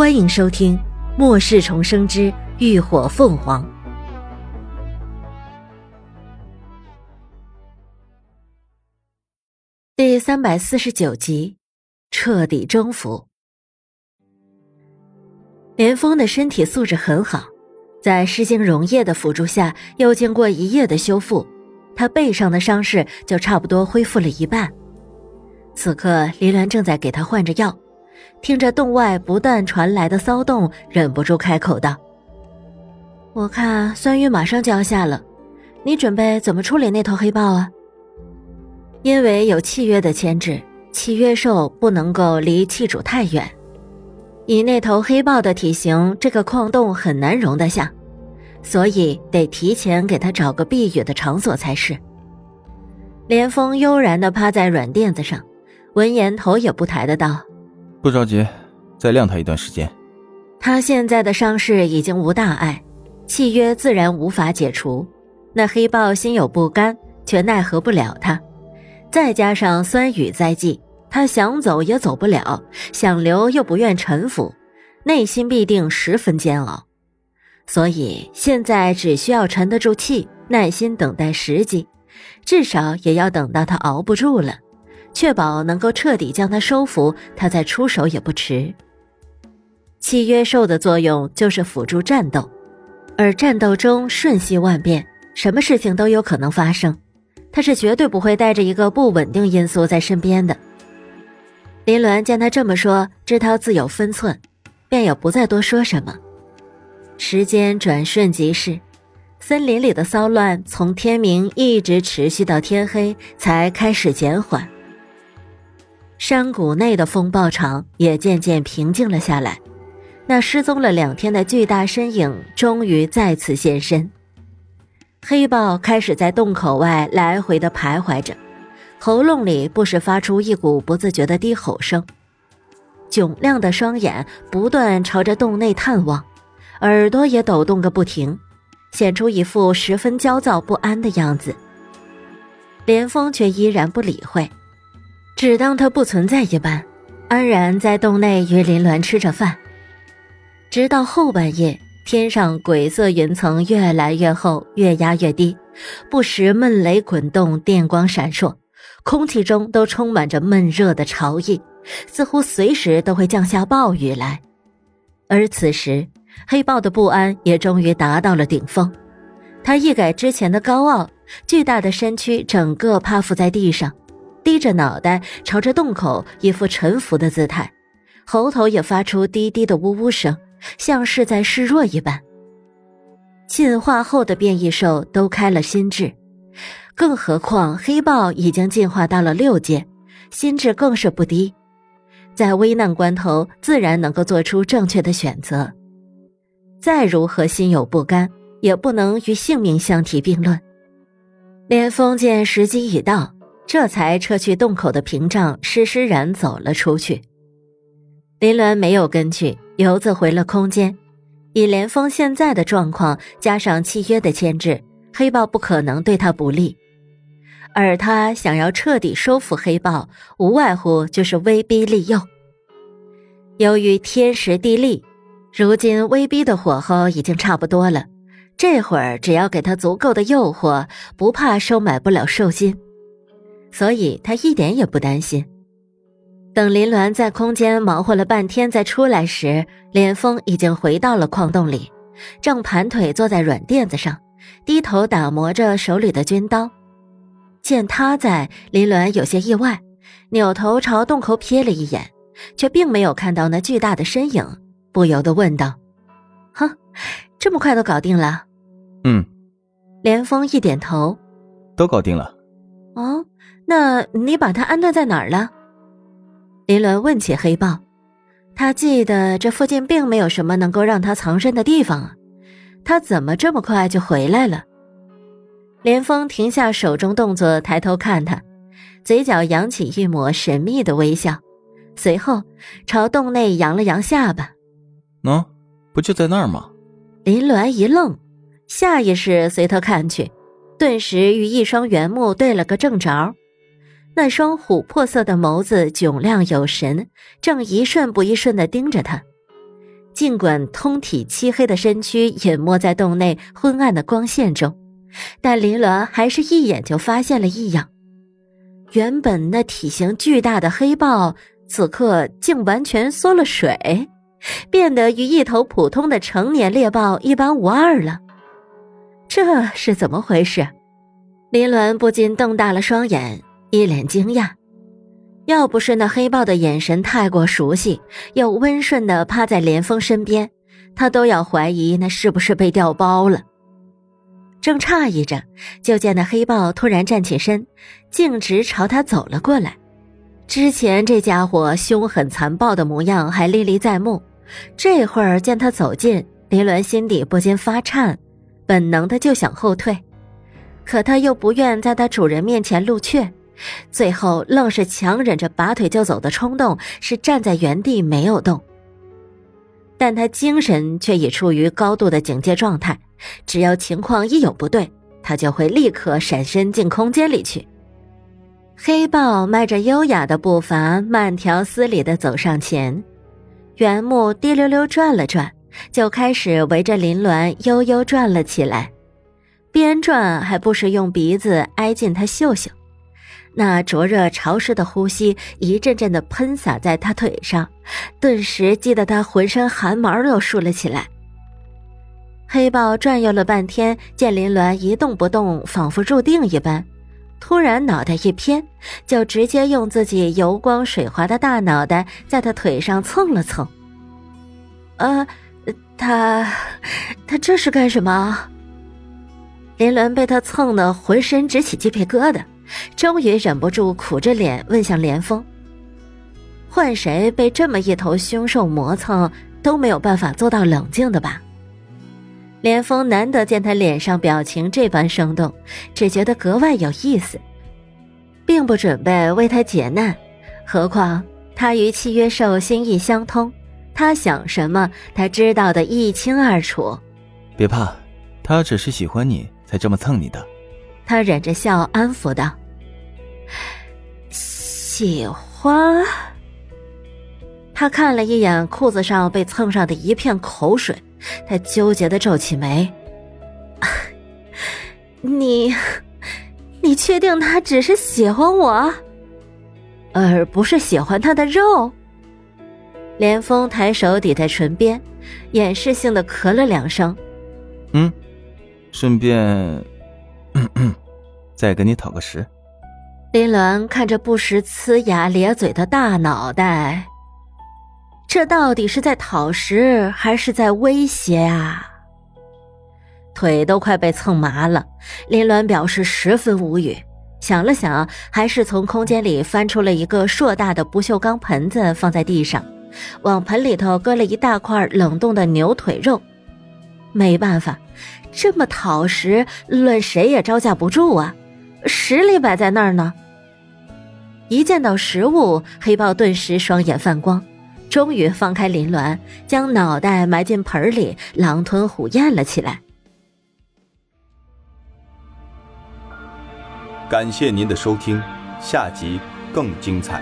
欢迎收听《末世重生之浴火凤凰》第三百四十九集，彻底征服。连峰的身体素质很好，在诗经溶液的辅助下，又经过一夜的修复，他背上的伤势就差不多恢复了一半。此刻，林鸾正在给他换着药。听着洞外不断传来的骚动，忍不住开口道：“我看酸雨马上就要下了，你准备怎么处理那头黑豹啊？因为有契约的牵制，契约兽不能够离器主太远。以那头黑豹的体型，这个矿洞很难容得下，所以得提前给他找个避雨的场所才是。”连峰悠然地趴在软垫子上，闻言头也不抬的道。不着急，再晾他一段时间。他现在的伤势已经无大碍，契约自然无法解除。那黑豹心有不甘，却奈何不了他。再加上酸雨在即，他想走也走不了，想留又不愿臣服，内心必定十分煎熬。所以现在只需要沉得住气，耐心等待时机，至少也要等到他熬不住了。确保能够彻底将他收服，他再出手也不迟。契约兽的作用就是辅助战斗，而战斗中瞬息万变，什么事情都有可能发生，他是绝对不会带着一个不稳定因素在身边的。林鸾见他这么说，知他自有分寸，便也不再多说什么。时间转瞬即逝，森林里的骚乱从天明一直持续到天黑，才开始减缓。山谷内的风暴场也渐渐平静了下来，那失踪了两天的巨大身影终于再次现身。黑豹开始在洞口外来回的徘徊着，喉咙里不时发出一股不自觉的低吼声，炯亮的双眼不断朝着洞内探望，耳朵也抖动个不停，显出一副十分焦躁不安的样子。连峰却依然不理会。只当他不存在一般，安然在洞内与林鸾吃着饭。直到后半夜，天上鬼色云层越来越厚，越压越低，不时闷雷滚动，电光闪烁，空气中都充满着闷热的潮意，似乎随时都会降下暴雨来。而此时，黑豹的不安也终于达到了顶峰，他一改之前的高傲，巨大的身躯整个趴伏在地上。低着脑袋朝着洞口，一副臣服的姿态，喉头也发出低低的呜呜声，像是在示弱一般。进化后的变异兽都开了心智，更何况黑豹已经进化到了六阶，心智更是不低，在危难关头自然能够做出正确的选择。再如何心有不甘，也不能与性命相提并论。连峰见时机已到。这才撤去洞口的屏障，施施然走了出去。林鸾没有跟去，游子回了空间。以连峰现在的状况，加上契约的牵制，黑豹不可能对他不利。而他想要彻底收服黑豹，无外乎就是威逼利诱。由于天时地利，如今威逼的火候已经差不多了。这会儿只要给他足够的诱惑，不怕收买不了兽心。所以他一点也不担心。等林鸾在空间忙活了半天再出来时，连峰已经回到了矿洞里，正盘腿坐在软垫子上，低头打磨着手里的军刀。见他在，林鸾有些意外，扭头朝洞口瞥了一眼，却并没有看到那巨大的身影，不由得问道：“哼，这么快都搞定了？”“嗯。”连峰一点头，“都搞定了。”“哦。”那你把他安顿在哪儿了？林鸾问起黑豹，他记得这附近并没有什么能够让他藏身的地方啊，他怎么这么快就回来了？连峰停下手中动作，抬头看他，嘴角扬起一抹神秘的微笑，随后朝洞内扬了扬下巴：“喏，不就在那儿吗？”林鸾一愣，下意识随他看去，顿时与一双圆目对了个正着。那双琥珀色的眸子炯亮有神，正一瞬不一瞬地盯着他。尽管通体漆黑的身躯隐没在洞内昏暗的光线中，但林鸾还是一眼就发现了异样。原本那体型巨大的黑豹，此刻竟完全缩了水，变得与一头普通的成年猎豹一般无二了。这是怎么回事？林鸾不禁瞪大了双眼，一脸惊讶。要不是那黑豹的眼神太过熟悉，又温顺的趴在连峰身边，他都要怀疑那是不是被调包了。正诧异着，就见那黑豹突然站起身，径直朝他走了过来。之前这家伙凶狠残暴的模样还历历在目，这会儿见他走近，林鸾心底不禁发颤，本能的就想后退，可他又不愿在他主人面前露怯。最后，愣是强忍着拔腿就走的冲动，是站在原地没有动。但他精神却已处于高度的警戒状态，只要情况一有不对，他就会立刻闪身进空间里去。黑豹迈着优雅的步伐，慢条斯理的走上前，圆木滴溜溜转了转，就开始围着林鸾悠悠转了起来，边转还不时用鼻子挨近他嗅嗅。那灼热潮湿的呼吸一阵阵的喷洒在他腿上，顿时激得他浑身汗毛都竖了起来。黑豹转悠了半天，见林鸾一动不动，仿佛入定一般，突然脑袋一偏，就直接用自己油光水滑的大脑袋在他腿上蹭了蹭。呃，他，他这是干什么？林鸾被他蹭得浑身直起鸡皮疙瘩。终于忍不住苦着脸问向连峰：“换谁被这么一头凶兽磨蹭，都没有办法做到冷静的吧？”连峰难得见他脸上表情这般生动，只觉得格外有意思，并不准备为他解难。何况他与契约兽心意相通，他想什么，他知道的一清二楚。别怕，他只是喜欢你才这么蹭你的。他忍着笑安抚道。喜欢。他看了一眼裤子上被蹭上的一片口水，他纠结的皱起眉：“ 你，你确定他只是喜欢我，而不是喜欢他的肉？”连峰抬手抵在唇边，掩饰性的咳了两声：“嗯，顺便，再给你讨个食。”林鸾看着不时呲牙咧嘴的大脑袋，这到底是在讨食还是在威胁啊？腿都快被蹭麻了，林鸾表示十分无语。想了想，还是从空间里翻出了一个硕大的不锈钢盆子，放在地上，往盆里头搁了一大块冷冻的牛腿肉。没办法，这么讨食，论谁也招架不住啊！实力摆在那儿呢。一见到食物，黑豹顿时双眼泛光，终于放开林鸾，将脑袋埋进盆里，狼吞虎咽了起来。感谢您的收听，下集更精彩。